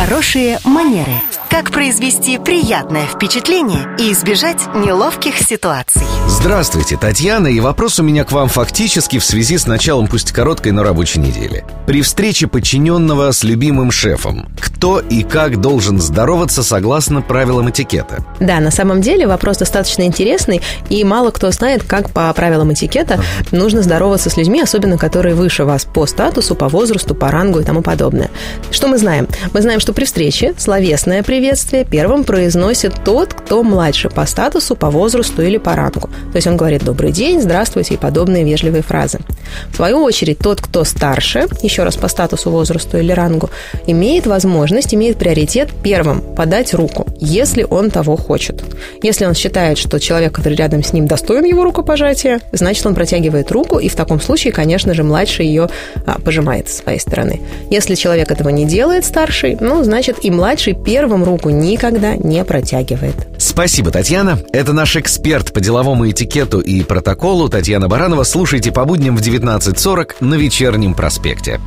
Хорошие манеры. Как произвести приятное впечатление и избежать неловких ситуаций. Здравствуйте, Татьяна, и вопрос у меня к вам фактически в связи с началом пусть короткой, но рабочей недели. При встрече подчиненного с любимым шефом, кто и как должен здороваться согласно правилам этикета? Да, на самом деле вопрос достаточно интересный, и мало кто знает, как по правилам этикета нужно здороваться с людьми, особенно которые выше вас по статусу, по возрасту, по рангу и тому подобное. Что мы знаем? Мы знаем, что при встрече словесное приветствие первым произносит тот, кто младше по статусу, по возрасту или по рангу. То есть он говорит «добрый день», «здравствуйте» и подобные вежливые фразы. В свою очередь, тот, кто старше, еще раз по статусу, возрасту или рангу, имеет возможность, имеет приоритет первым подать руку, если он того хочет. Если он считает, что человек, который рядом с ним, достоин его рукопожатия, значит, он протягивает руку, и в таком случае, конечно же, младший ее а, пожимает с своей стороны. Если человек этого не делает, старший, ну, значит, и младший первым руку никогда не протягивает. Спасибо, Татьяна. Это наш эксперт по деловому этикету и протоколу Татьяна Баранова. Слушайте по будням в 19.40 на вечернем проспекте.